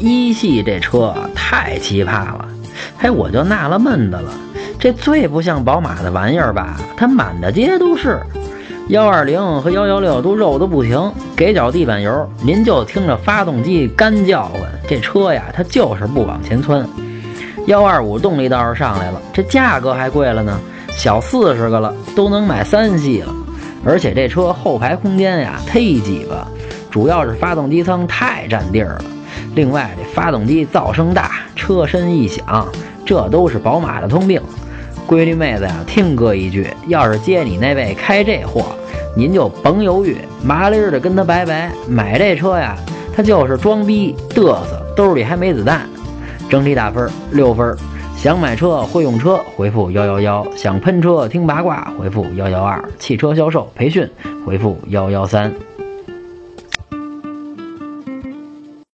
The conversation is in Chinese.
一系这车太奇葩了，嘿，我就纳了闷的了，这最不像宝马的玩意儿吧？它满大街都是。幺二零和幺幺六都肉的不行，给脚地板油，您就听着发动机干叫唤，这车呀，它就是不往前窜。幺二五动力倒是上来了，这价格还贵了呢，小四十个了，都能买三系了。而且这车后排空间呀忒挤吧，主要是发动机舱太占地儿了。另外这发动机噪声大，车身异响，这都是宝马的通病。闺女妹子呀，听哥一句，要是接你那位开这货，您就甭犹豫，麻利儿的跟他拜拜。买这车呀，他就是装逼嘚瑟，兜里还没子弹。整体打分六分。想买车会用车，回复幺幺幺；想喷车听八卦，回复幺幺二；汽车销售培训，回复幺幺三。